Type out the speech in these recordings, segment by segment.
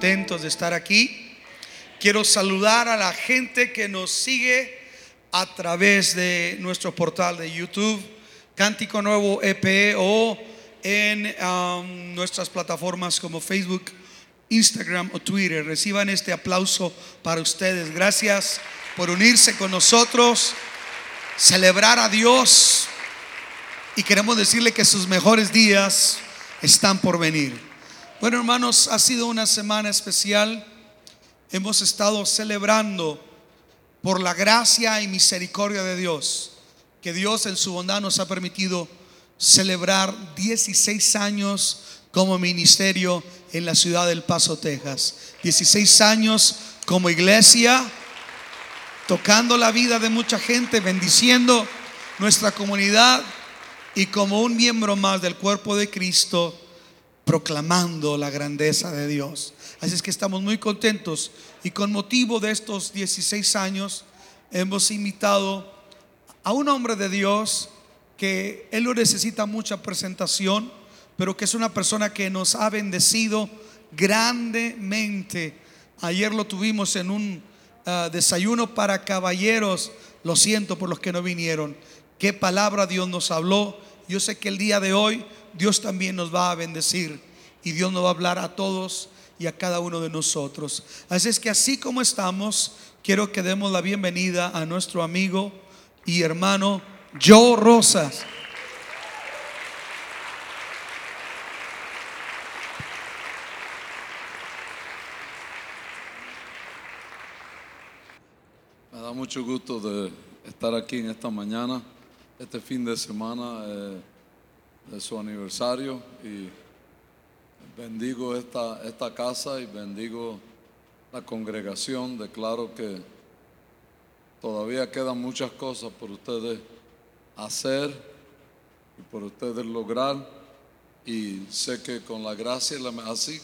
¿Cuántos están contentos de estar aquí? Quiero saludar a la gente que nos sigue a través de nuestro portal de YouTube, Cántico Nuevo EP o en um, nuestras plataformas como Facebook, Instagram o Twitter. Reciban este aplauso para ustedes. Gracias por unirse con nosotros, celebrar a Dios y queremos decirle que sus mejores días están por venir. Bueno, hermanos, ha sido una semana especial. Hemos estado celebrando por la gracia y misericordia de Dios, que Dios en su bondad nos ha permitido celebrar 16 años como ministerio en la ciudad del Paso, Texas. 16 años como iglesia, tocando la vida de mucha gente, bendiciendo nuestra comunidad y como un miembro más del cuerpo de Cristo, proclamando la grandeza de Dios. Así es que estamos muy contentos y con motivo de estos 16 años hemos invitado a un hombre de Dios que él no necesita mucha presentación, pero que es una persona que nos ha bendecido grandemente. Ayer lo tuvimos en un ah, desayuno para caballeros. Lo siento por los que no vinieron. Qué palabra Dios nos habló. Yo sé que el día de hoy Dios también nos va a bendecir y Dios nos va a hablar a todos y a cada uno de nosotros. Así es que así como estamos, quiero que demos la bienvenida a nuestro amigo y hermano Joe Rosas. Me da mucho gusto de estar aquí en esta mañana, este fin de semana eh, de su aniversario y bendigo esta, esta casa y bendigo la congregación. Declaro que todavía quedan muchas cosas por ustedes hacer y por ustedes lograr y sé que con la gracia y la así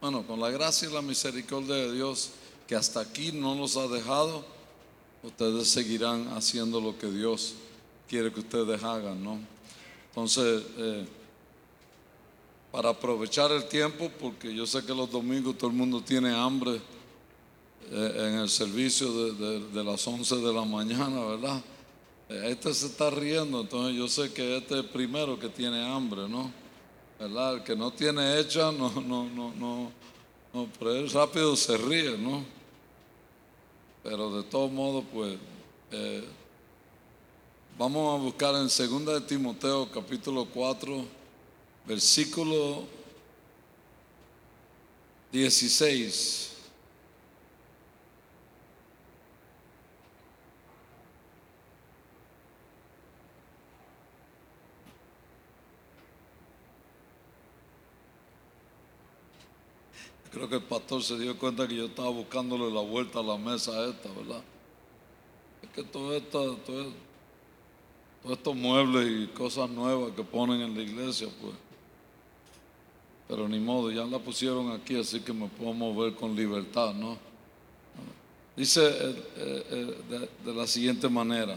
bueno con la gracia y la misericordia de Dios que hasta aquí no nos ha dejado ustedes seguirán haciendo lo que Dios quiere que ustedes hagan no entonces eh, para aprovechar el tiempo porque yo sé que los domingos todo el mundo tiene hambre eh, en el servicio de, de- las 11 de la mañana verdad eh, Este se está riendo, entonces yo sé que este es el primero que tiene hambre, ¿no? ¿Verdad? El que no tiene hecha, no, no, no, no, no, pero él rápido se ríe, ¿no? Pero de todos modos, pues, eh, vamos a buscar en 2 de Timoteo, capítulo 4, versículo 16. Creo que el pastor se dio cuenta que yo estaba buscándole la vuelta a la mesa esta, ¿verdad? Es que todo esto, todo, estos muebles y cosas nuevas que ponen en la iglesia, pues. Pero ni modo, ya la pusieron aquí, así que me puedo mover con libertad, ¿no? Dice eh, eh, eh, de la siguiente manera,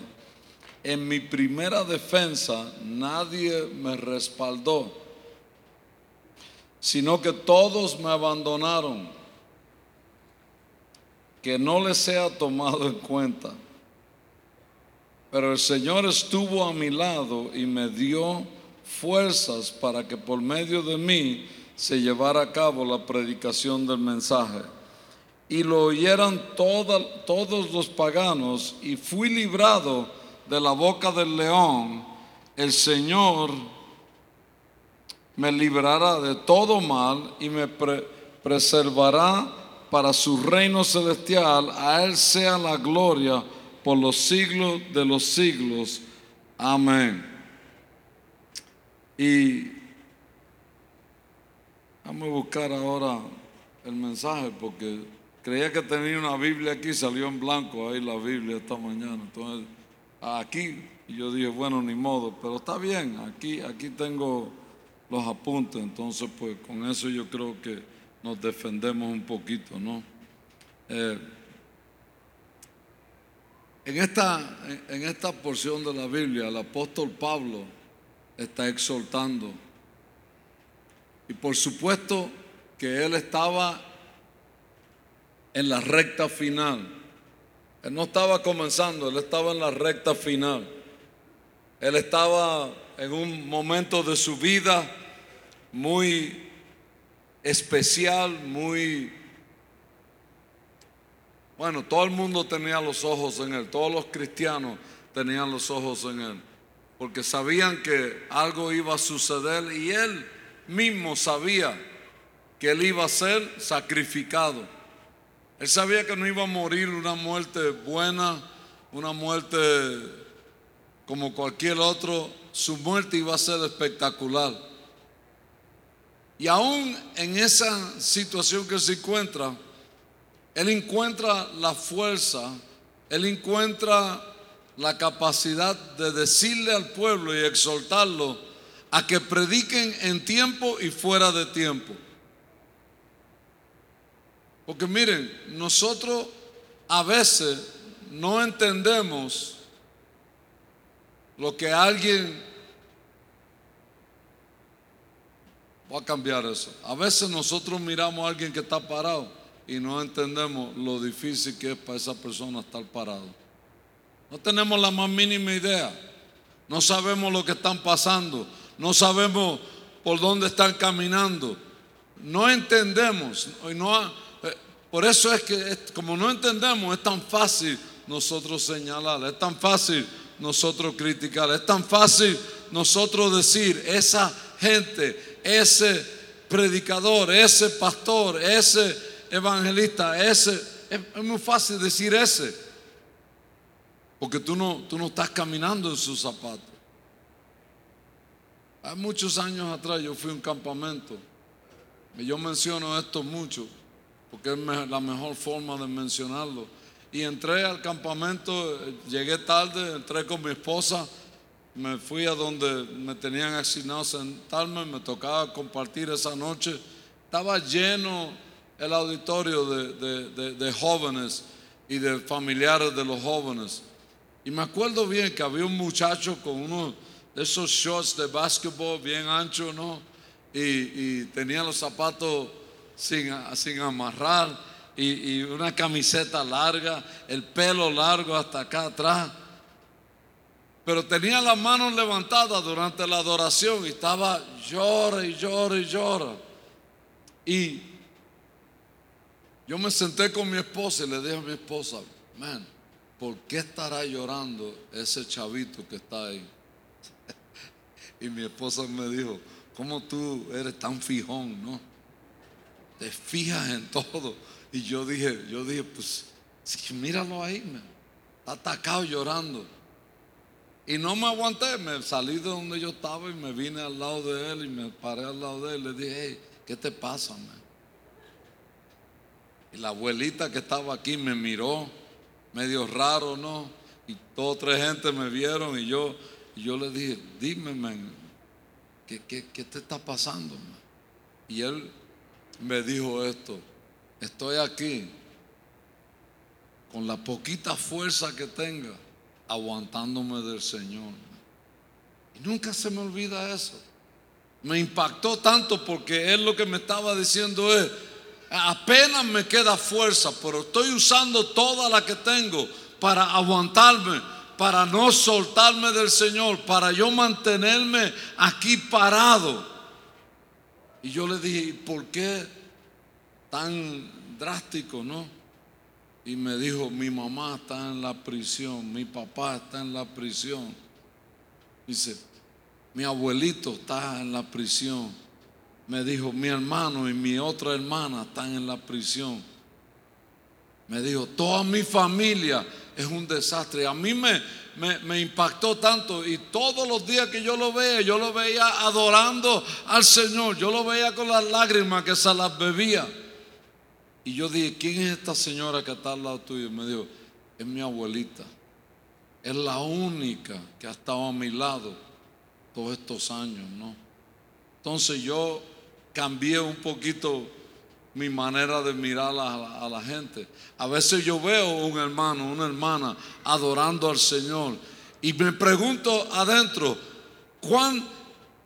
en mi primera defensa nadie me respaldó sino que todos me abandonaron, que no les sea tomado en cuenta. Pero el Señor estuvo a mi lado y me dio fuerzas para que por medio de mí se llevara a cabo la predicación del mensaje. Y lo oyeran todos los paganos y fui librado de la boca del león. El Señor me librará de todo mal y me pre- preservará para su reino celestial. A Él sea la gloria por los siglos de los siglos. Amén. Y vamos a buscar ahora el mensaje porque creía que tenía una Biblia aquí, salió en blanco ahí la Biblia esta mañana. Entonces, aquí, y yo dije, bueno, ni modo, pero está bien, aquí, aquí tengo los apuntes, entonces pues con eso yo creo que nos defendemos un poquito, ¿no? Eh, en, esta, en esta porción de la Biblia, el apóstol Pablo está exhortando. Y por supuesto que él estaba en la recta final. Él no estaba comenzando, él estaba en la recta final. Él estaba en un momento de su vida muy especial, muy... Bueno, todo el mundo tenía los ojos en él, todos los cristianos tenían los ojos en él, porque sabían que algo iba a suceder y él mismo sabía que él iba a ser sacrificado. Él sabía que no iba a morir una muerte buena, una muerte como cualquier otro, su muerte iba a ser espectacular. Y aún en esa situación que se encuentra, él encuentra la fuerza, él encuentra la capacidad de decirle al pueblo y exhortarlo a que prediquen en tiempo y fuera de tiempo. Porque miren, nosotros a veces no entendemos lo que alguien... Voy a cambiar eso. A veces nosotros miramos a alguien que está parado y no entendemos lo difícil que es para esa persona estar parado. No tenemos la más mínima idea. No sabemos lo que están pasando. No sabemos por dónde están caminando. No entendemos. No, eh, por eso es que como no entendemos es tan fácil nosotros señalar. Es tan fácil nosotros criticar. Es tan fácil nosotros decir, esa gente, ese predicador, ese pastor, ese evangelista, ese, es, muy fácil decir ese. Porque tú no, tú no estás caminando en sus zapatos. Hace muchos años atrás yo fui a un campamento. Y yo menciono esto mucho, porque es la mejor forma de mencionarlo y entré al campamento, llegué tarde, entré con mi esposa, me fui a donde me tenían asignado sentarme, me tocaba compartir esa noche. Estaba lleno el auditorio de, jóvenes y de familiares de los jóvenes. Y me acuerdo bien que había un muchacho con uno de esos shorts de básquetbol bien anchos, ¿no? Y, tenía los zapatos sin, sin amarrar y, una camiseta larga, el pelo largo hasta acá atrás. Pero tenía las manos levantadas durante la adoración y estaba llora y llora y llora. Y yo me senté con mi esposa y le dije a mi esposa, man, ¿por qué estará llorando ese chavito que está ahí? y mi esposa me dijo, ¿cómo tú eres tan fijón, no? Te fijas en todo. Y yo dije, yo dije, pues, míralo ahí, está atacado llorando. Y no me aguanté, me salí de donde yo estaba y me vine al lado de él y me paré al lado de él le dije, hey, ¿qué te pasa, man? Y la abuelita que estaba aquí me miró, medio raro, ¿no? Y dos tres gente me vieron y yo, yo le dije, dime, man, ¿qué, qué, qué te está pasando? Y él me dijo esto, estoy aquí con la poquita fuerza que tenga, aguantándome del Señor. Y nunca se me olvida eso. Me impactó tanto porque él lo que me estaba diciendo es, apenas me queda fuerza, pero estoy usando toda la que tengo para aguantarme, para no soltarme del Señor, para yo mantenerme aquí parado. Y yo le dije, ¿por qué tan drástico, ¿no? Y me dijo, mi mamá está en la prisión, mi papá está en la prisión. Dice, mi abuelito está en la prisión. Me dijo, mi hermano y mi otra hermana están en la prisión. Me dijo, toda mi familia es un desastre. A mí me, me, impactó tanto y todos los días que yo lo veía, yo lo veía adorando al Señor. Yo lo veía con las lágrimas que se las bebía. Y yo dije, ¿quién es esta señora que está al lado tuyo? Y me dijo, es mi abuelita. Es la única que ha estado a mi lado todos estos años, ¿no? Entonces yo cambié un poquito mi manera de mirar a, la gente. A veces yo veo un hermano, una hermana adorando al Señor y me pregunto adentro, ¿cuán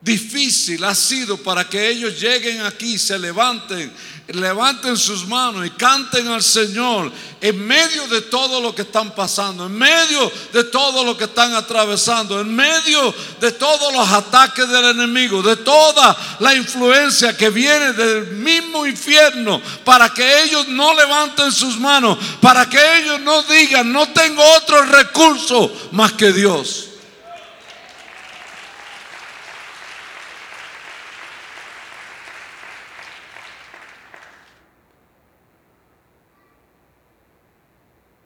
difícil ha sido para que ellos lleguen aquí, se levanten, levanten sus manos y canten al Señor en medio de todo lo que están pasando, en medio de todo lo que están atravesando, en medio de todos los ataques del enemigo, de toda la influencia que viene del mismo infierno, para que ellos no levanten sus manos, para que ellos no digan, no tengo otro recurso más que Dios.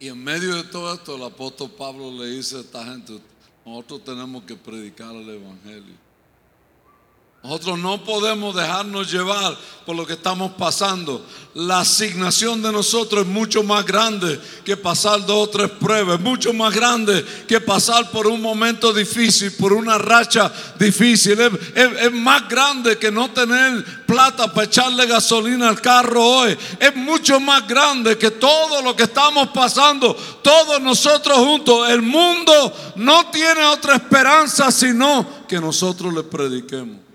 Y en medio de todo esto, el apóstol Pablo le dice a esta gente, nosotros tenemos que predicar el Evangelio. Nosotros no podemos dejarnos llevar por lo que estamos pasando. La asignación de nosotros es mucho más grande que pasar dos o tres pruebas, es mucho más grande que pasar por un momento difícil, por una racha difícil. Es, más grande que no tener plata para echarle gasolina al carro hoy. Es mucho más grande que todo lo que estamos pasando, todos nosotros juntos. El mundo no tiene otra esperanza sino que nosotros le prediquemos.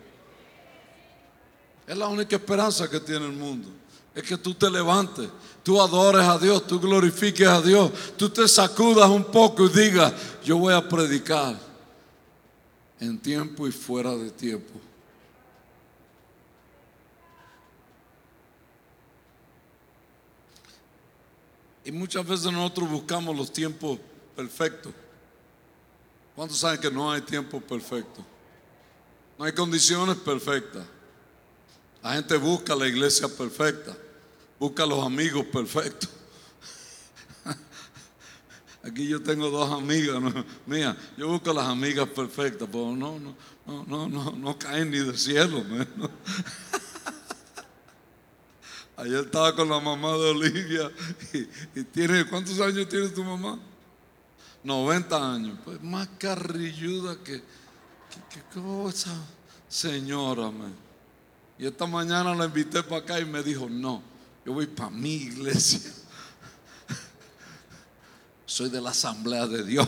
Es la única esperanza que tiene el mundo. Es que tú te levantes, tú adores a Dios, tú glorifiques a Dios, tú te sacudas un poco y digas, yo voy a predicar en tiempo y fuera de tiempo. Y muchas veces nosotros buscamos los tiempos perfectos. ¿Cuántos saben que no hay tiempo perfecto? No hay condiciones perfectas. La gente busca la iglesia perfecta, busca los amigos perfectos. Aquí yo tengo dos amigas mía, yo busco las amigas perfectas, pero no, no, no, no, no, no caen ni del cielo. Ayer estaba con la mamá de Olivia y, tiene, ¿cuántos años tiene tu mamá? 90 años, pues más carrilluda que, que, cosa, señora, man. Y esta mañana la invité para acá y me dijo, no, yo voy para mi iglesia. Soy de la asamblea de Dios.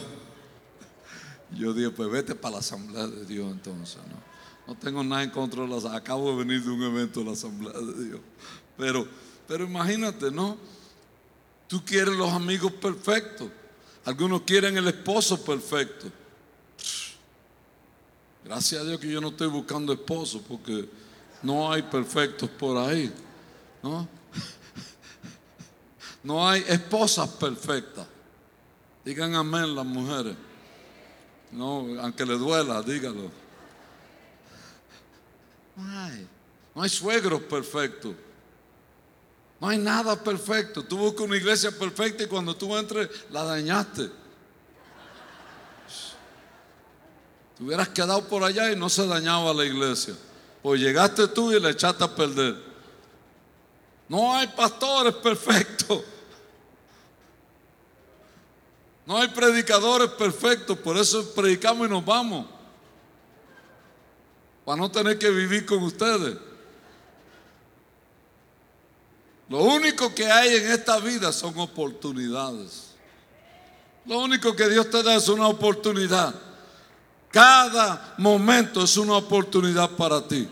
Yo dije, pues vete para la asamblea de Dios entonces. No, no tengo nada en contra de las... Acabo de venir de un evento de la asamblea de Dios. Pero, pero imagínate, ¿no? Tú quieres los amigos perfectos. Algunos quieren el esposo perfecto. Gracias a Dios que yo no estoy buscando esposo porque no hay perfectos por ahí. ¿no? No hay esposas perfectas. Digan amén las mujeres. No, aunque le duela, dígalo. No hay. No hay suegros perfectos. No hay nada perfecto. Tú buscas una iglesia perfecta y cuando tú entres la dañaste. Te hubieras quedado por allá y no se dañaba la iglesia. Pues llegaste tú y le echaste a perder. No hay pastores perfectos. No hay predicadores perfectos. Por eso predicamos y nos vamos. Para no tener que vivir con ustedes. Lo único que hay en esta vida son oportunidades. Lo único que Dios te da es una oportunidad. Cada momento es una oportunidad para ti.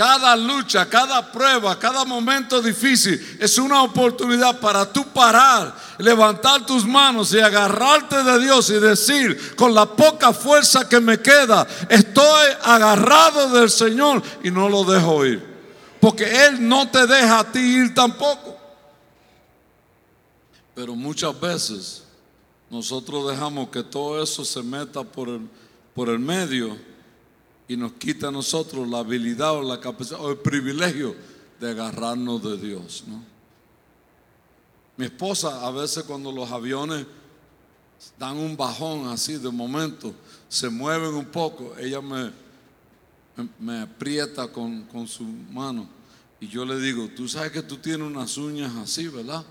Cada lucha, cada prueba, cada momento difícil es una oportunidad para tú parar, levantar tus manos y agarrarte de Dios y decir, con la poca fuerza que me queda, estoy agarrado del Señor y no lo dejo ir. Porque Él no te deja a ti ir tampoco. Pero muchas veces nosotros dejamos que todo eso se meta por el, por el medio y nos quita a nosotros la habilidad o la capacidad o el privilegio de agarrarnos de Dios. Mi esposa a veces cuando los aviones dan un bajón así de momento, se mueven un poco, ella me, me aprieta con, con su mano y yo le digo, tú sabes que tú tienes unas uñas así, ¿verdad?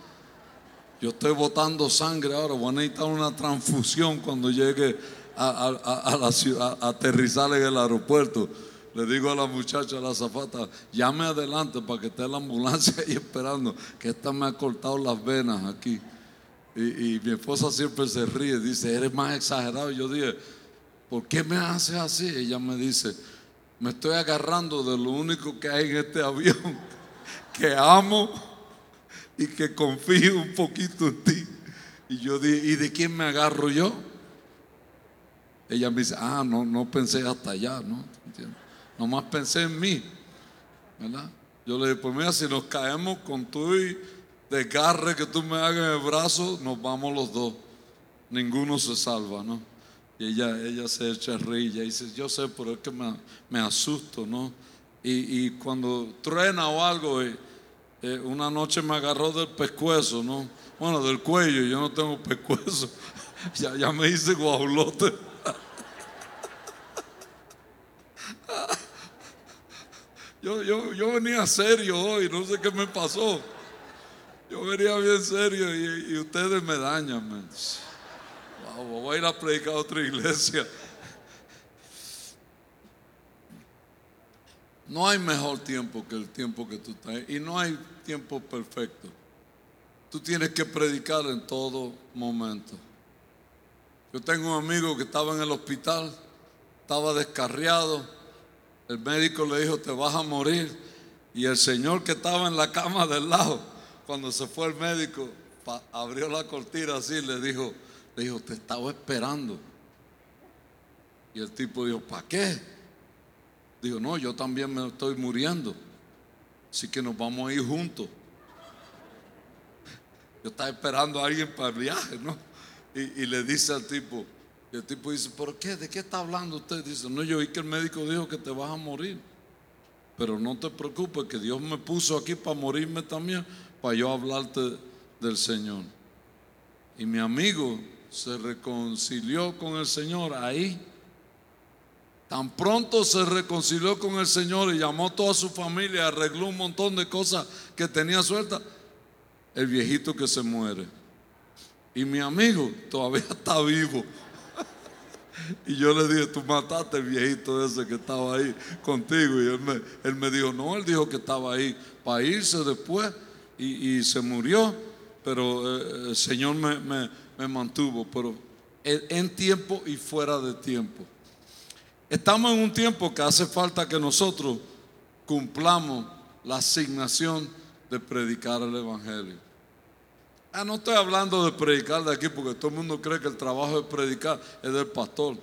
Yo estoy botando sangre ahora, voy a necesitar una transfusión cuando llegue a, ciudad, a aterrizar en el aeropuerto. Le digo a la muchacha, a la zafata, llame adelante para que esté la ambulancia ahí esperando, que esta me ha cortado las venas aquí. Y, mi esposa siempre se ríe, dice, eres más exagerado. Yo dije, ¿por qué me haces así? Ella me dice, me estoy agarrando de lo único que hay en este avión, que amo y que confío un poquito en ti. Y yo dije, ¿y de quién me agarro yo? Ella me dice, ah, no, no pensé hasta allá, ¿no? Nomás pensé en mí, ¿verdad? Yo le dije, pues mira, si nos caemos con tu y desgarre que tú me hagas en el brazo, nos vamos los dos. Ninguno se salva, ¿no? Y ella, ella se echa a reír y dice, yo sé, pero es que me, me asusto, ¿no? Y, y, cuando truena o algo, eh, eh, una noche me agarró del pescuezo, ¿no? Bueno, del cuello, yo no tengo pescuezo. ya, ya me hice guaulote. Yo, yo, yo venía serio hoy, no sé qué me pasó. Yo venía bien serio y, y ustedes me dañan, man voy a ir a predicar a otra iglesia. No hay mejor tiempo que el tiempo que tú estás. Y no hay tiempo perfecto. Tú tienes que predicar en todo momento. Yo tengo un amigo que estaba en el hospital, estaba descarriado. El médico le dijo, te vas a morir. Y el señor que estaba en la cama del lado, cuando se fue el médico, abrió la cortina así y le dijo, le dijo, te estaba esperando. Y el tipo dijo, ¿para qué? Dijo, no, yo también me estoy muriendo. Así que nos vamos a ir juntos. Yo estaba esperando a alguien para el viaje, ¿no? Y, le dice al tipo, y el tipo dice, ¿por qué? ¿De qué está hablando usted? Dice, no, yo oí que el médico dijo que te vas a morir. Pero no te preocupes, que Dios me puso aquí para morirme también, para yo hablarte del Señor. Y mi amigo se reconcilió con el Señor ahí. Tan pronto se reconcilió con el Señor y llamó a toda su familia, arregló un montón de cosas que tenía suelta. El viejito que se muere. Y mi amigo todavía está vivo. Y yo le dije, tú mataste el viejito ese que estaba ahí contigo. Y él me, él me dijo, no, él dijo que estaba ahí para irse después y, se murió. Pero eh, el Señor me me mantuvo, pero en tiempo y fuera de tiempo. Estamos en un tiempo que hace falta que nosotros cumplamos la asignación de predicar el Evangelio. Ah, no estoy hablando de predicar de aquí porque todo el mundo cree que el trabajo de predicar es del pastor.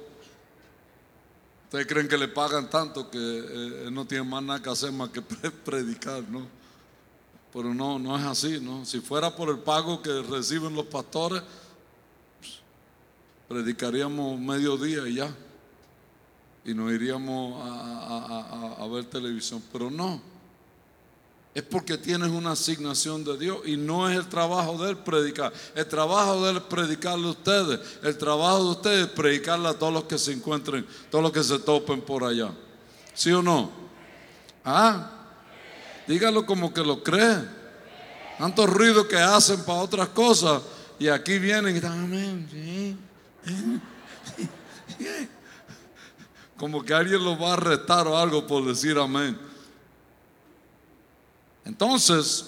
Ustedes creen que le pagan tanto que eh, no tiene más nada que hacer más que predicar, ¿no? Pero no, no es así, ¿no? Si fuera por el pago que reciben los pastores, predicaríamos mediodía y ya. Y nos iríamos a, ver televisión. Pero no. Es porque tienes una asignación de Dios y no es el trabajo de él predicar. El trabajo de él es predicarle a ustedes. El trabajo de ustedes es predicarle a todos los que se encuentren, todos los que se topen por allá. ¿Sí o no? Ah, dígalo como que lo cree. Tanto ruido que hacen para otras cosas y aquí vienen y están, amén. Como que alguien lo va a retar o algo por decir amén. Entonces,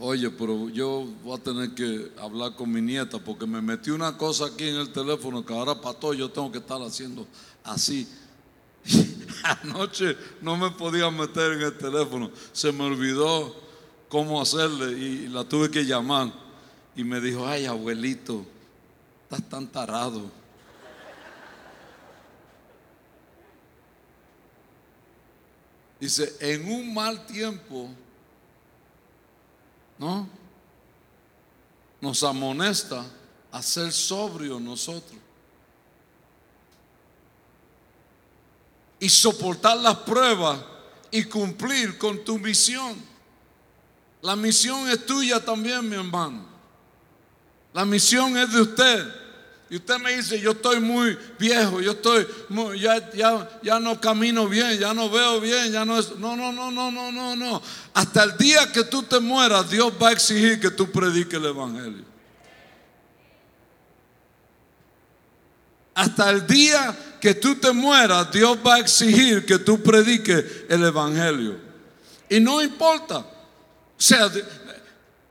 oye, pero yo voy a tener que hablar con mi nieta porque me metí una cosa aquí en el teléfono que ahora para todo yo tengo que estar haciendo así. Anoche no me podía meter en el teléfono, se me olvidó cómo hacerle y la tuve que llamar y me dijo, ay abuelito, estás tan tarado. Dice, en un mal tiempo, ¿no? Nos amonesta a ser sobrio nosotros. Y soportar las pruebas y cumplir con tu misión. La misión es tuya también, mi hermano. La misión es de usted. Y usted me dice, yo estoy muy viejo, yo estoy, ya, ya, ya no camino bien, ya no veo bien, ya no es... No, no, no, no, no, no, no. Hasta el día que tú te mueras, Dios va a exigir que tú prediques el Evangelio. Hasta el día que tú te mueras, Dios va a exigir que tú prediques el Evangelio. Y no importa. O sea,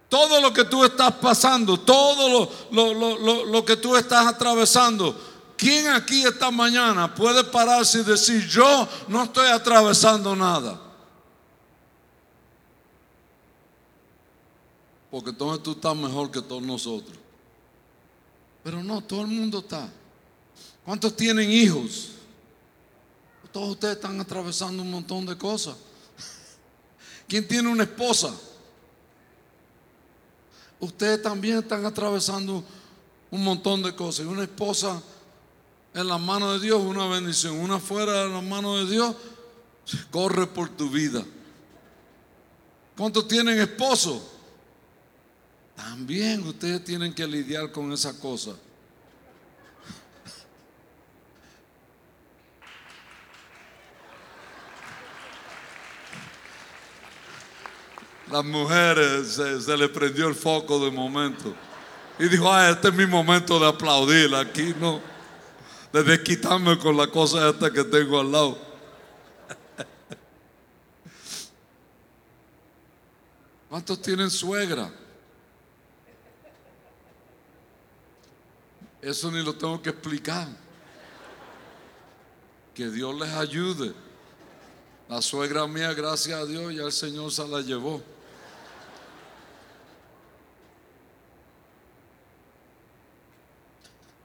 todo lo que tú estás pasando, todo lo, lo, que tú estás atravesando, ¿Quién aquí esta mañana puede pararse y decir, yo no estoy atravesando nada? Porque entonces tú estás mejor que todos nosotros. Pero no, todo el mundo está. ¿Cuántos tienen hijos? Todos ustedes están atravesando un montón de cosas. ¿Quién tiene una esposa? Ustedes también están atravesando un montón de cosas. Una esposa en la mano de Dios, una bendición. Una fuera de la mano de Dios, corre por tu vida. ¿Cuántos tienen esposo? También ustedes tienen que lidiar con esa cosa. Las mujeres se, se le prendió el foco de momento. Y dijo, ah, este es mi momento de aplaudir. Aquí no. De desquitarme con la cosa esta que tengo al lado. ¿Cuántos tienen suegra? Eso ni lo tengo que explicar. Que Dios les ayude. La suegra mía, gracias a Dios, ya el Señor se la llevó.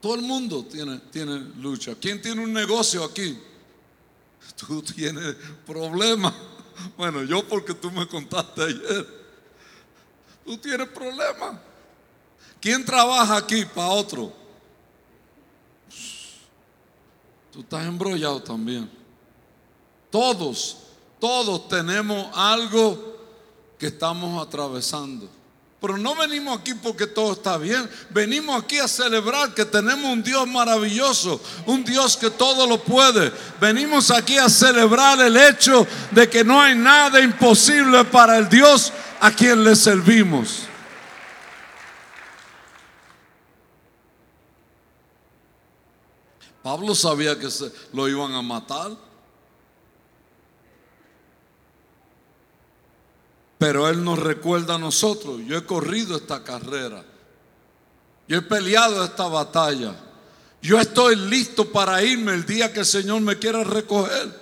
Todo el mundo tiene, tiene lucha. ¿Quién tiene un negocio aquí? Tú tienes problemas. Bueno, yo porque tú me contaste ayer. Tú tienes problemas. ¿Quién trabaja aquí para otro? Tú estás embrollado también. Todos, todos tenemos algo que estamos atravesando. Pero no venimos aquí porque todo está bien. Venimos aquí a celebrar que tenemos un Dios maravilloso, un Dios que todo lo puede. Venimos aquí a celebrar el hecho de que no hay nada imposible para el Dios a quien le servimos. Pablo sabía que se lo iban a matar. Pero Él nos recuerda a nosotros, yo he corrido esta carrera, yo he peleado esta batalla, yo estoy listo para irme el día que el Señor me quiera recoger.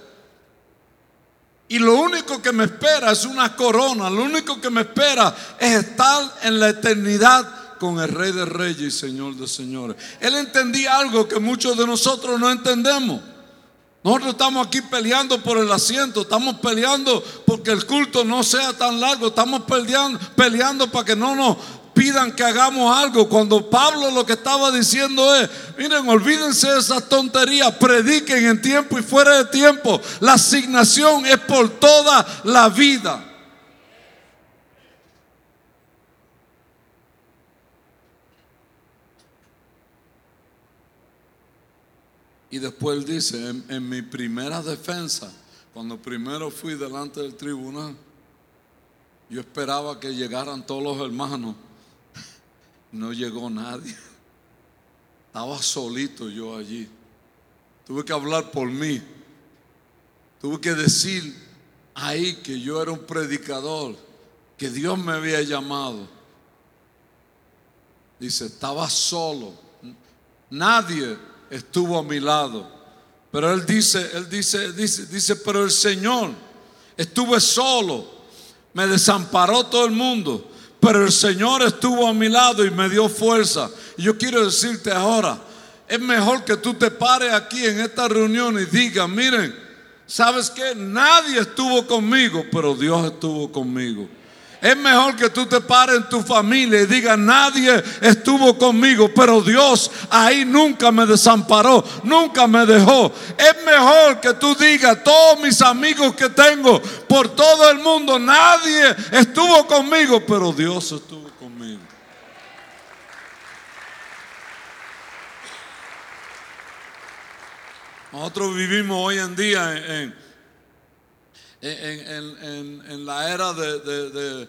Y lo único que me espera es una corona, lo único que me espera es estar en la eternidad con el Rey de Reyes y Señor de Señores. Él entendía algo que muchos de nosotros no entendemos. Nosotros estamos aquí peleando por el asiento, estamos peleando porque el culto no sea tan largo, estamos peleando, peleando para que no nos pidan que hagamos algo. Cuando Pablo lo que estaba diciendo es, miren, olvídense de esas tonterías, prediquen en tiempo y fuera de tiempo. La asignación es por toda la vida. Y después dice, en, mi primera defensa, cuando primero fui delante del tribunal, yo esperaba que llegaran todos los hermanos. No llegó nadie. Estaba solito yo allí. Tuve que hablar por mí. Tuve que decir ahí que yo era un predicador, que Dios me había llamado. Dice, estaba solo. Nadie estuvo a mi lado. Pero él dice, él dice, dice, dice, pero el Señor estuve solo, me desamparó todo el mundo, pero el Señor estuvo a mi lado y me dio fuerza. Y yo quiero decirte ahora, es mejor que tú te pares aquí en esta reunión y digas, miren, ¿sabes qué? Nadie estuvo conmigo, pero Dios estuvo conmigo. Es mejor que tú te pares en tu familia y digas, nadie estuvo conmigo, pero Dios ahí nunca me desamparó, nunca me dejó. Es mejor que tú digas, todos mis amigos que tengo por todo el mundo, nadie estuvo conmigo, pero Dios estuvo conmigo. Nosotros vivimos hoy en día en en, la era de,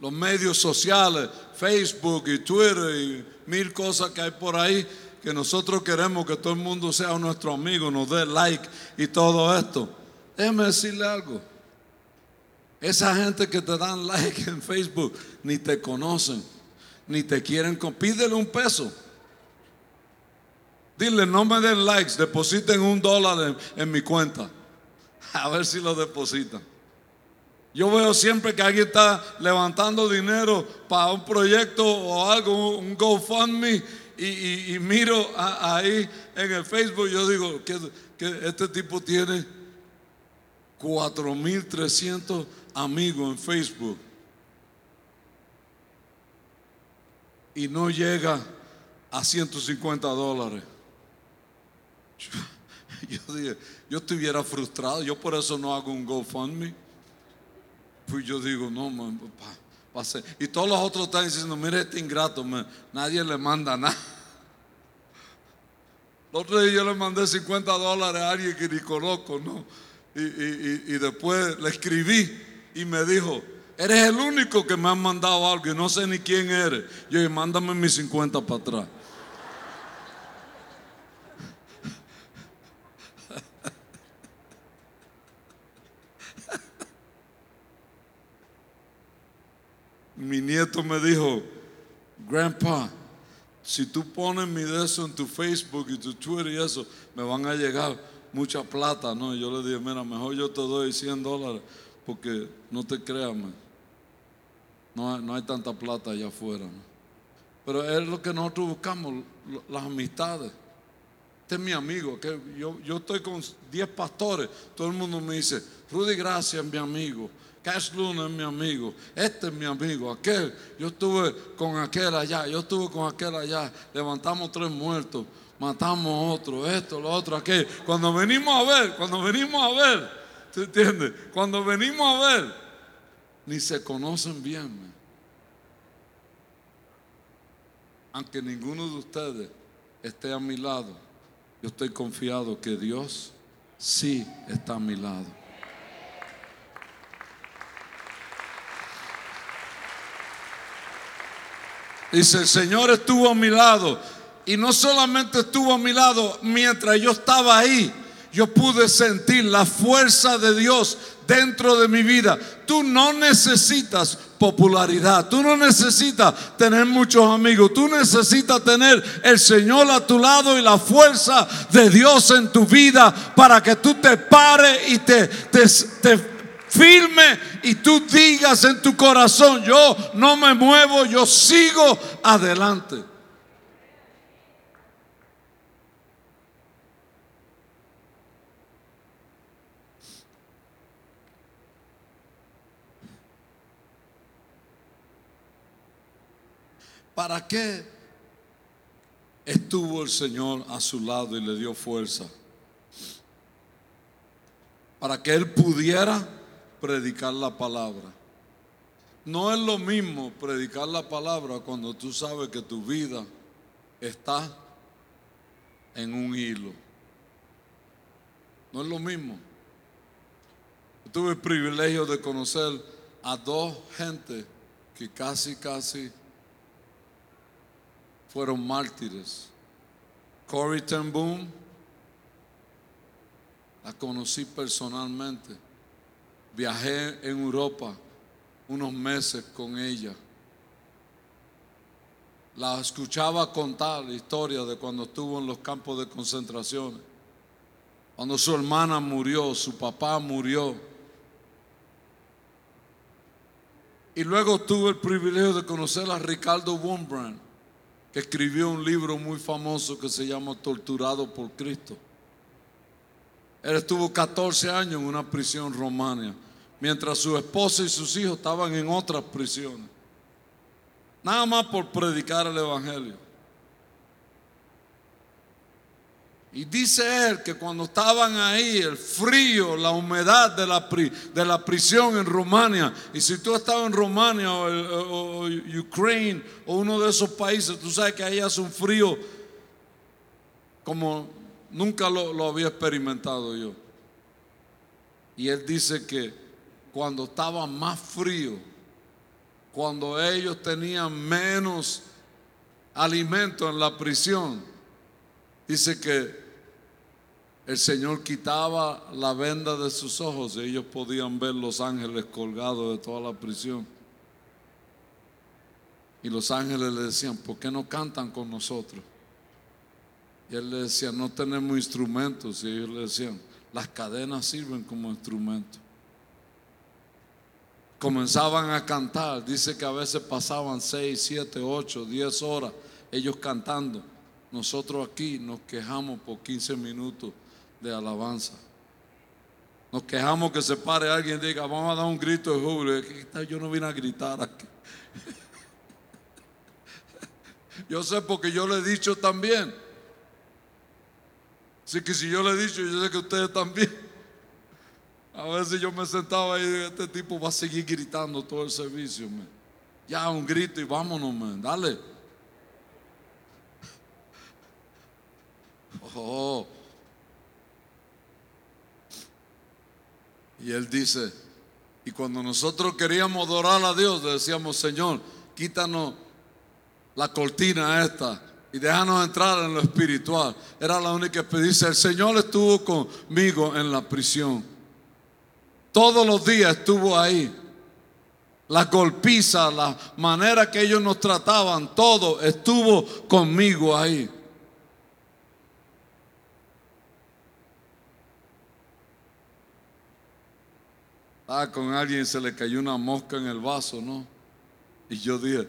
los medios sociales, Facebook y Twitter y mil cosas que hay por ahí, que nosotros queremos que todo el mundo sea nuestro amigo, nos dé like y todo esto. Déjeme decirle algo. Esa gente que te dan like en Facebook ni te conocen, ni te quieren. Pídele un peso. Dile, no me den likes, depositen un dólar en mi cuenta. A ver si lo depositan. Yo veo siempre que alguien está levantando dinero para un proyecto o algo, un GoFundMe, y, y- y miro ahí en el Facebook, yo digo que, que este tipo tiene 4.300 amigos en Facebook y no llega a 150 dólares. Yo, dije, yo estuviera frustrado, yo por eso no hago un GoFundMe. Pues yo digo, no, man, pa- pa hacer- Y todos los otros están diciendo, mire este ingrato, nadie le manda nada. El otro día yo le mandé 50 dólares a alguien que ni conozco, ¿no? Y, y- y- y después le escribí y me dijo, eres el único que me han mandado algo y no sé ni quién eres. Yo dije, mándame mis 50 para atrás. Mi nieto me dijo, Grandpa, si tú pones mi de eso en tu Facebook y tu Twitter y eso, me van a llegar mucha plata, ¿no? Y yo le dije, mira, mejor yo te doy 100 dólares porque no te creas. No hay, no hay tanta plata allá afuera. Pero es lo que nosotros buscamos, las amistades. Este es mi amigo, que yo, yo estoy con 10 pastores, todo el mundo me dice, Rudy Gracia es mi amigo, Cash Luna es mi amigo, este es mi amigo, aquel, yo estuve con aquel allá, yo estuve con aquel allá, levantamos tres muertos, matamos otro, esto, lo otro, aquel. Cuando venimos a ver, cuando venimos a ver, ¿tú entiendes? Cuando venimos a ver, ni se conocen bien. Aunque ninguno de ustedes esté a mi lado, yo estoy confiado que Dios sí está a mi lado. Dice, el Señor estuvo a mi lado. Y no solamente estuvo a mi lado, mientras yo estaba ahí, yo pude sentir la fuerza de Dios dentro de mi vida. Tú no necesitas popularidad, tú no necesitas tener muchos amigos, tú necesitas tener el Señor a tu lado y la fuerza de Dios en tu vida para que tú te pares y te, te, te firme y tú digas en tu corazón, yo no me muevo, yo sigo adelante. ¿Para qué estuvo el Señor a su lado y le dio fuerza? Para que Él pudiera predicar la palabra. No es lo mismo predicar la palabra cuando tú sabes que tu vida está en un hilo. No es lo mismo. Yo tuve el privilegio de conocer a dos gente que casi, casi fueron mártires. Corey Ten Boom, la conocí personalmente. Viajé en Europa unos meses con ella. La escuchaba contar la historia de cuando estuvo en los campos de concentración. Cuando su hermana murió, su papá murió. Y luego tuve el privilegio de conocer a Ricardo Wurmbrand, que escribió un libro muy famoso que se llama Torturado por Cristo. Él estuvo 14 años en una prisión en Romania, mientras su esposa y sus hijos estaban en otras prisiones. Nada más por predicar el Evangelio. Y dice él que cuando estaban ahí, el frío, la humedad de la, prisión en Rumania, y si tú estabas en Rumania o, o- o Ucrania o uno de esos países, tú sabes que ahí hace un frío como nunca lo, había experimentado yo. Y él dice que cuando estaba más frío, cuando ellos tenían menos alimento en la prisión, dice que el Señor quitaba la venda de sus ojos y ellos podían ver los ángeles colgados de toda la prisión. Y los ángeles le decían, ¿por qué no cantan con nosotros? Y él le decía, no tenemos instrumentos. Y ellos le decían, las cadenas sirven como instrumento. Comenzaban a cantar. Dice que a veces pasaban 6, 7, 8, 10 horas ellos cantando. Nosotros aquí nos quejamos por 15 minutos de alabanza. Nos quejamos que se pare alguien y diga, vamos a dar un grito de júbilo. Yo no vine a gritar aquí. Yo sé porque yo le he dicho también. Así que si yo le he dicho, yo sé que ustedes también. A veces yo me sentaba y este tipo va a seguir gritando todo el servicio. Ya un grito y vámonos, man. Dale. Oh. Y él dice, y cuando nosotros queríamos adorar a Dios, decíamos, Señor, quítanos la cortina esta y déjanos entrar en lo espiritual. Era la única dice, el Señor estuvo conmigo en la prisión. Todos los días estuvo ahí. La golpiza, la manera que ellos nos trataban, todo estuvo conmigo ahí. Ah, con alguien se le cayó una mosca en el vaso, ¿no? Y yo dije,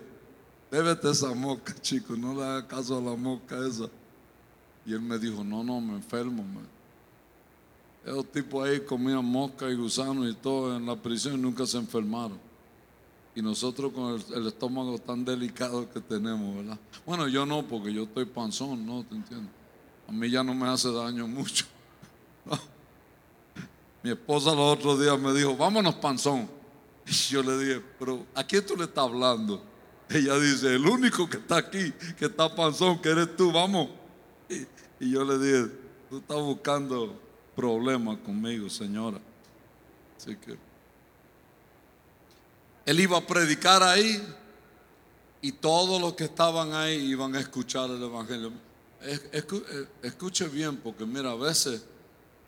bébete esa mosca, chico, no le hagas caso a la mosca esa. Y él me dijo, no, no, me enfermo, man. Esos tipos ahí comían mosca y gusanos y todo en la prisión y nunca se enfermaron. Y nosotros con el, estómago tan delicado que tenemos, ¿verdad? Bueno, yo no, porque yo estoy panzón, ¿no? ¿Te entiendes? A mí ya no me hace daño mucho. Mi esposa los otros días me dijo, vámonos panzón. Y yo le dije, pero ¿a quién tú le estás hablando? Ella dice, el único que está aquí, que está panzón, que eres tú, vamos. Y, yo le dije, tú estás buscando problemas conmigo, señora. Así que él iba a predicar ahí y todos los que estaban ahí iban a escuchar el Evangelio. Escuche bien, porque mira, a veces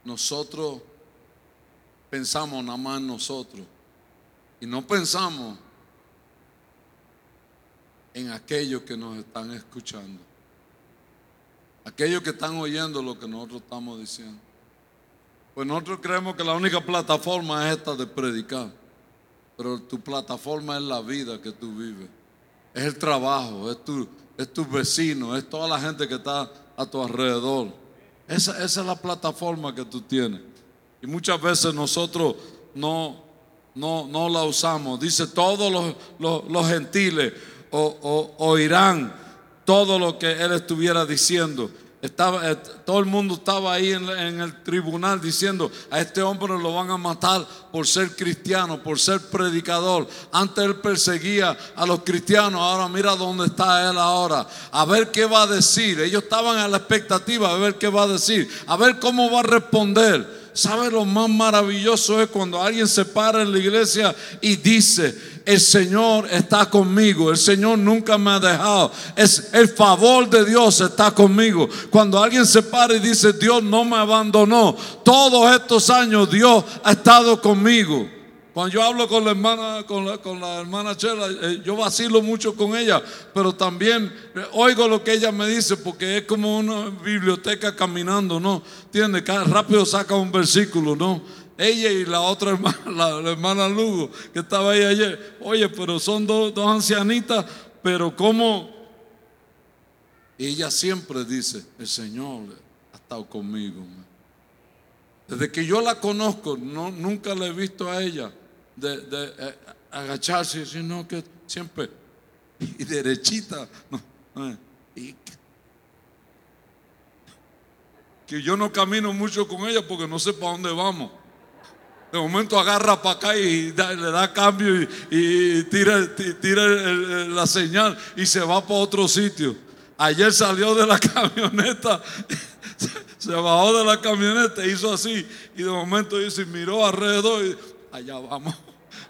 nosotros pensamos nada más en nosotros y no pensamos en aquellos que nos están escuchando, aquellos que están oyendo lo que nosotros estamos diciendo. Pues nosotros creemos que la única plataforma es esta de predicar, pero tu plataforma es la vida que tú vives, es el trabajo, es tu, es tu vecino, es toda la gente que está a tu alrededor. Esa, es la plataforma que tú tienes. Y muchas veces nosotros no, no, no la usamos. Dice, todos los, gentiles oirán todo lo que él estuviera diciendo. Estaba, eh, todo el mundo estaba ahí en, en, el tribunal diciendo, a este hombre lo van a matar por ser cristiano, por ser predicador. Antes él perseguía a los cristianos, ahora mira dónde está él ahora. A ver qué va a decir. Ellos estaban a la expectativa a ver qué va a decir, a ver cómo va a responder. ¿Sabe lo más maravilloso es cuando alguien se para en la iglesia y dice, el Señor está conmigo, el Señor nunca me ha dejado, es el favor de Dios está conmigo. Cuando alguien se para y dice, Dios no me abandonó, todos estos años Dios ha estado conmigo. Cuando yo hablo con la hermana, con la, hermana Chela, eh, yo vacilo mucho con ella, pero también eh, oigo lo que ella me dice porque es como una biblioteca caminando, ¿no? Tiene rápido saca un versículo, ¿no? Ella y la otra hermana, la, hermana Lugo, que estaba ahí ayer. Oye, pero son dos, dos ancianitas, pero como ella siempre dice, el Señor ha estado conmigo. Desde que yo la conozco, no, nunca la he visto a ella de, de eh, agacharse, sino que siempre y derechita. y que yo no camino mucho con ella porque no sé para dónde vamos. De momento agarra para acá y le da cambio y, tira, tira la señal y se va para otro sitio. Ayer salió de la camioneta, se bajó de la camioneta, hizo así y de momento dice, miró alrededor y allá vamos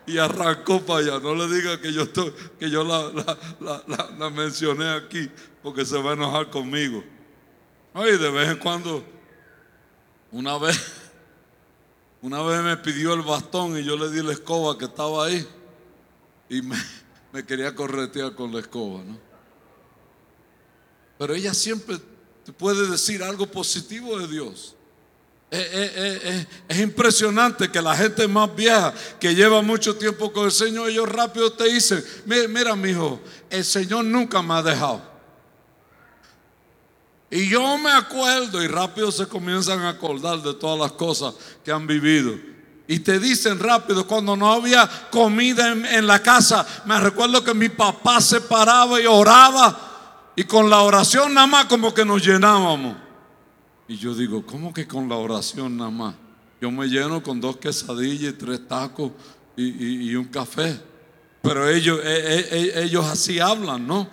y arrancó para allá. No le diga que yo, estoy, que yo la, mencioné aquí porque se va a enojar conmigo. Oye, de vez en cuando, una vez, una vez me pidió el bastón y yo le di la escoba que estaba ahí y me, me quería corretear con la escoba, ¿no? Pero ella siempre te puede decir algo positivo de Dios. Eh, eh, eh, es impresionante que la gente más vieja que lleva mucho tiempo con el Señor, ellos rápido te dicen, mira, mi hijo, el Señor nunca me ha dejado. Y yo me acuerdo y rápido se comienzan a acordar de todas las cosas que han vivido. Y te dicen rápido, cuando no había comida en, la casa, me recuerdo que mi papá se paraba y oraba. Y con la oración nada más como que nos llenábamos. Y yo digo, ¿cómo que con la oración nada más? Yo me lleno con dos quesadillas y tres tacos y, un café. Pero ellos, e, e, e, ellos así hablan, ¿no?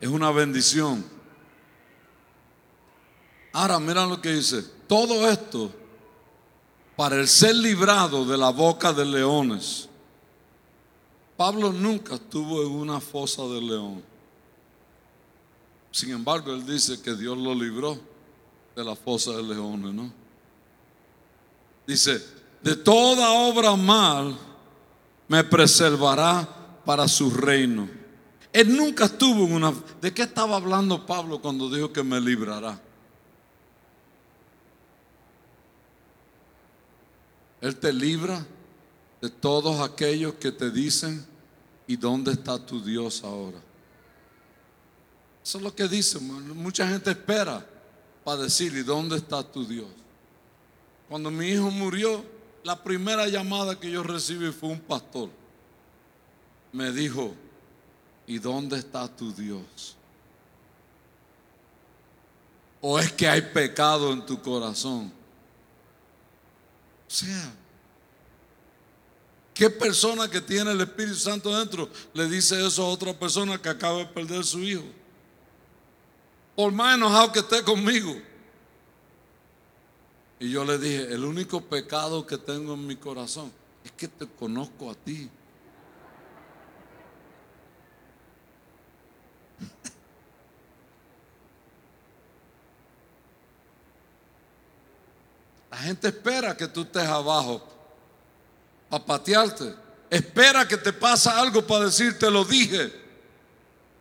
Es una bendición. Ahora, mira lo que dice. Todo esto para el ser librado de la boca de leones. Pablo nunca estuvo en una fosa de león. Sin embargo, él dice que Dios lo libró de la fosa de leones, ¿no? Dice, de toda obra mal me preservará para su reino. Él nunca estuvo en una... ¿De qué estaba hablando Pablo cuando dijo que me librará? Él te libra de todos aquellos que te dicen, ¿y dónde está tu Dios ahora? Eso es lo que dice. Mucha gente espera para decir, ¿y dónde está tu Dios? Cuando mi hijo murió, la primera llamada que yo recibí fue un pastor. Me dijo, ¿y dónde está tu Dios? ¿O es que hay pecado en tu corazón? O sea, ¿qué persona que tiene el Espíritu Santo dentro le dice eso a otra persona que acaba de perder su hijo? Por más enojado que esté conmigo. Y yo le dije, el único pecado que tengo en mi corazón es que te conozco a ti. La gente espera que tú estés abajo para patearte. Espera que te pasa algo para decirte lo dije.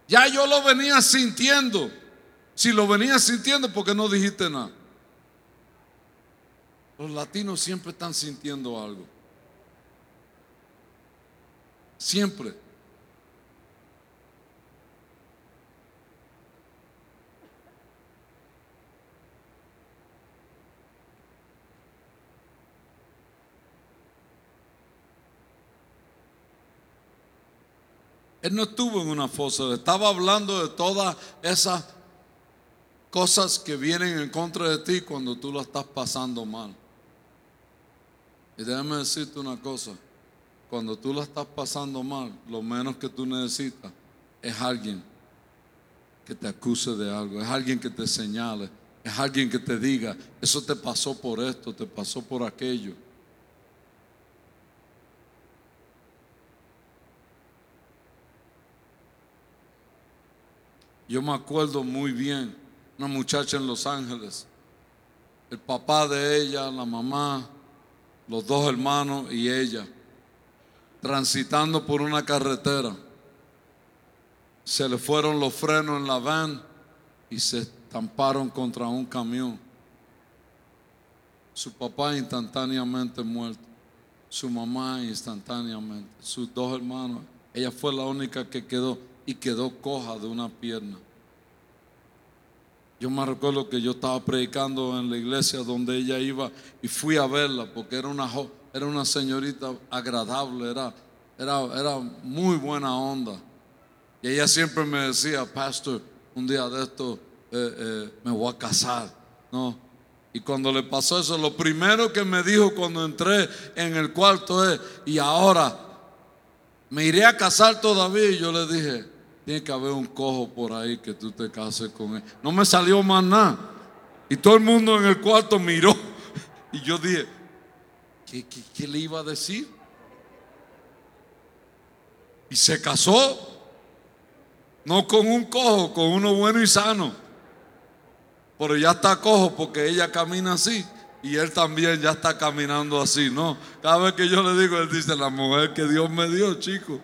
Ya yo lo venía sintiendo. Si lo venía sintiendo, ¿por qué no dijiste nada? Los latinos siempre están sintiendo algo. Siempre. Él no estuvo en una fosa, estaba hablando de todas esas cosas que vienen en contra de ti cuando tú lo estás pasando mal. Y déjame decirte una cosa, cuando tú lo estás pasando mal, lo menos que tú necesitas es alguien que te acuse de algo, es alguien que te señale, es alguien que te diga, eso te pasó por esto, te pasó por aquello. Yo me acuerdo muy bien, una muchacha en Los Ángeles, el papá de ella, la mamá, los dos hermanos y ella, transitando por una carretera. Se le fueron los frenos en la van y se estamparon contra un camión. Su papá instantáneamente muerto, su mamá instantáneamente, sus dos hermanos. Ella fue la única que quedó y quedó coja de una pierna. Yo me recuerdo que yo estaba predicando en la iglesia donde ella iba y fui a verla porque era una, era una señorita agradable, era, era, era muy buena onda. Y ella siempre me decía, pastor, un día de esto eh, eh, me voy a casar. ¿no? Y cuando le pasó eso, lo primero que me dijo cuando entré en el cuarto es, y ahora, ¿me iré a casar todavía? Y yo le dije, tiene que haber un cojo por ahí que tú te cases con él. No me salió más nada. Y todo el mundo en el cuarto miró. Y yo dije, ¿qué, qué le iba a decir? Y se casó. No con un cojo, con uno bueno y sano. Pero ya está cojo porque ella camina así. Y él también ya está caminando así, ¿no? Cada vez que yo le digo, él dice, la mujer que Dios me dio, chico.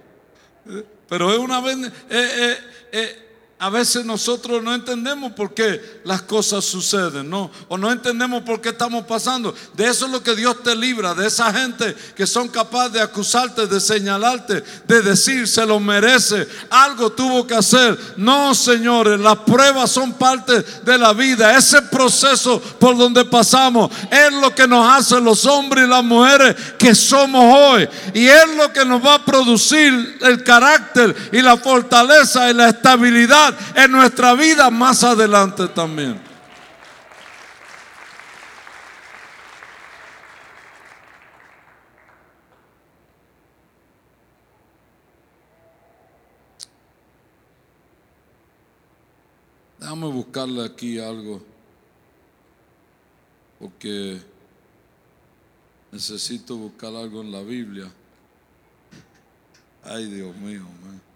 Pero es una vez, eh, eh, eh, A veces nosotros no entendemos por qué las cosas suceden, ¿no? O no entendemos por qué estamos pasando. De eso es lo que Dios te libra, de esa gente que son capaces de acusarte, de señalarte, de decir, se lo merece, algo tuvo que hacer. No, señores, las pruebas son parte de la vida. Ese proceso por donde pasamos es lo que nos hace los hombres y las mujeres que somos hoy. Y es lo que nos va a producir el carácter y la fortaleza y la estabilidad en nuestra vida más adelante también. Déjame buscarle aquí algo, porque necesito buscar algo en la Biblia. Ay, Dios mío, man.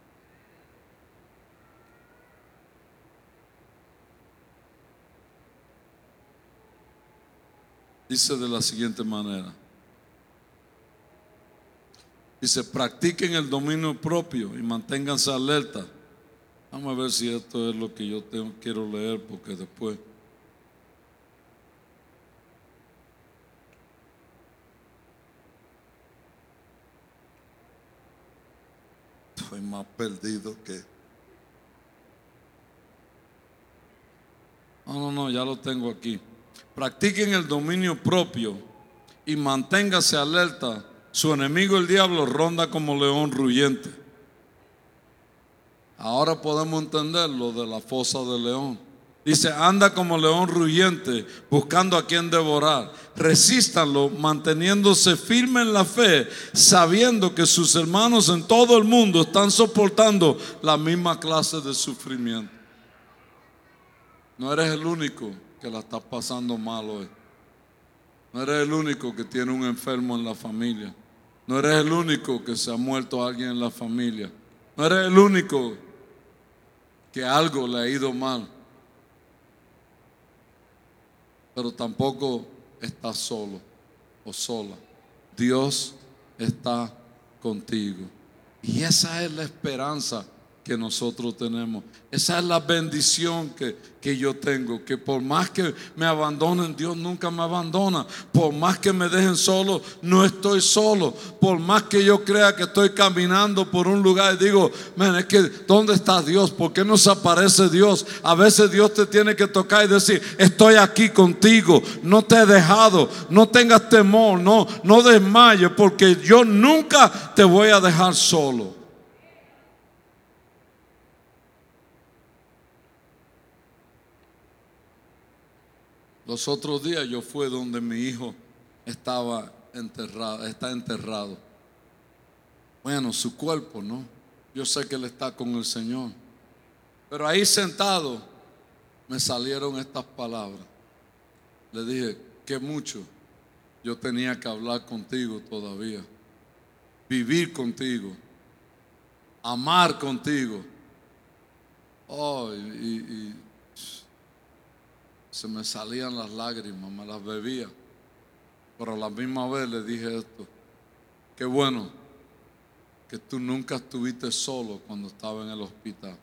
Dice de la siguiente manera. Dice, practiquen el dominio propio y manténganse alerta. Vamos a ver si esto es lo que yo tengo, quiero leer porque después... Estoy más perdido que... No, no, no, ya lo tengo aquí. Practiquen el dominio propio y manténgase alerta. Su enemigo el diablo ronda como león ruyente. Ahora podemos entender lo de la fosa del león. Dice, anda como león ruyente, buscando a quien devorar. Resístanlo, manteniéndose firme en la fe, sabiendo que sus hermanos en todo el mundo están soportando la misma clase de sufrimiento. No eres el único que la estás pasando mal hoy. No eres el único que tiene un enfermo en la familia. No eres el único que se ha muerto alguien en la familia. No eres el único que algo le ha ido mal. Pero tampoco estás solo o sola. Dios está contigo. Y esa es la esperanza que nosotros tenemos. Esa es la bendición que, que, yo tengo, que por más que me abandonen, Dios nunca me abandona. Por más que me dejen solo, no estoy solo. Por más que yo crea que estoy caminando por un lugar y digo, es que ¿dónde está Dios? ¿Por qué no aparece Dios? A veces Dios te tiene que tocar y decir, estoy aquí contigo, no te he dejado, no tengas temor, no, no desmayes, porque yo nunca te voy a dejar solo. Los otros días yo fui donde mi hijo estaba enterrado, está enterrado. Bueno, su cuerpo, ¿no? Yo sé que él está con el Señor. Pero ahí sentado me salieron estas palabras. Le dije, que mucho yo tenía que hablar contigo todavía. Vivir contigo. Amar contigo. Oh, y, y se me salían las lágrimas, me las bebía. Pero a la misma vez le dije esto, qué bueno que tú nunca estuviste solo cuando estaba en el hospital.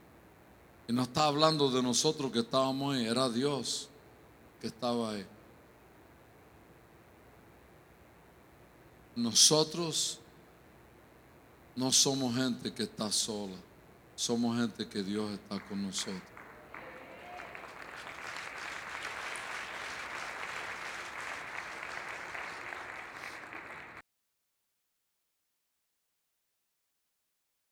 Y no estaba hablando de nosotros que estábamos ahí, era Dios que estaba ahí. Nosotros no somos gente que está sola, somos gente que Dios está con nosotros.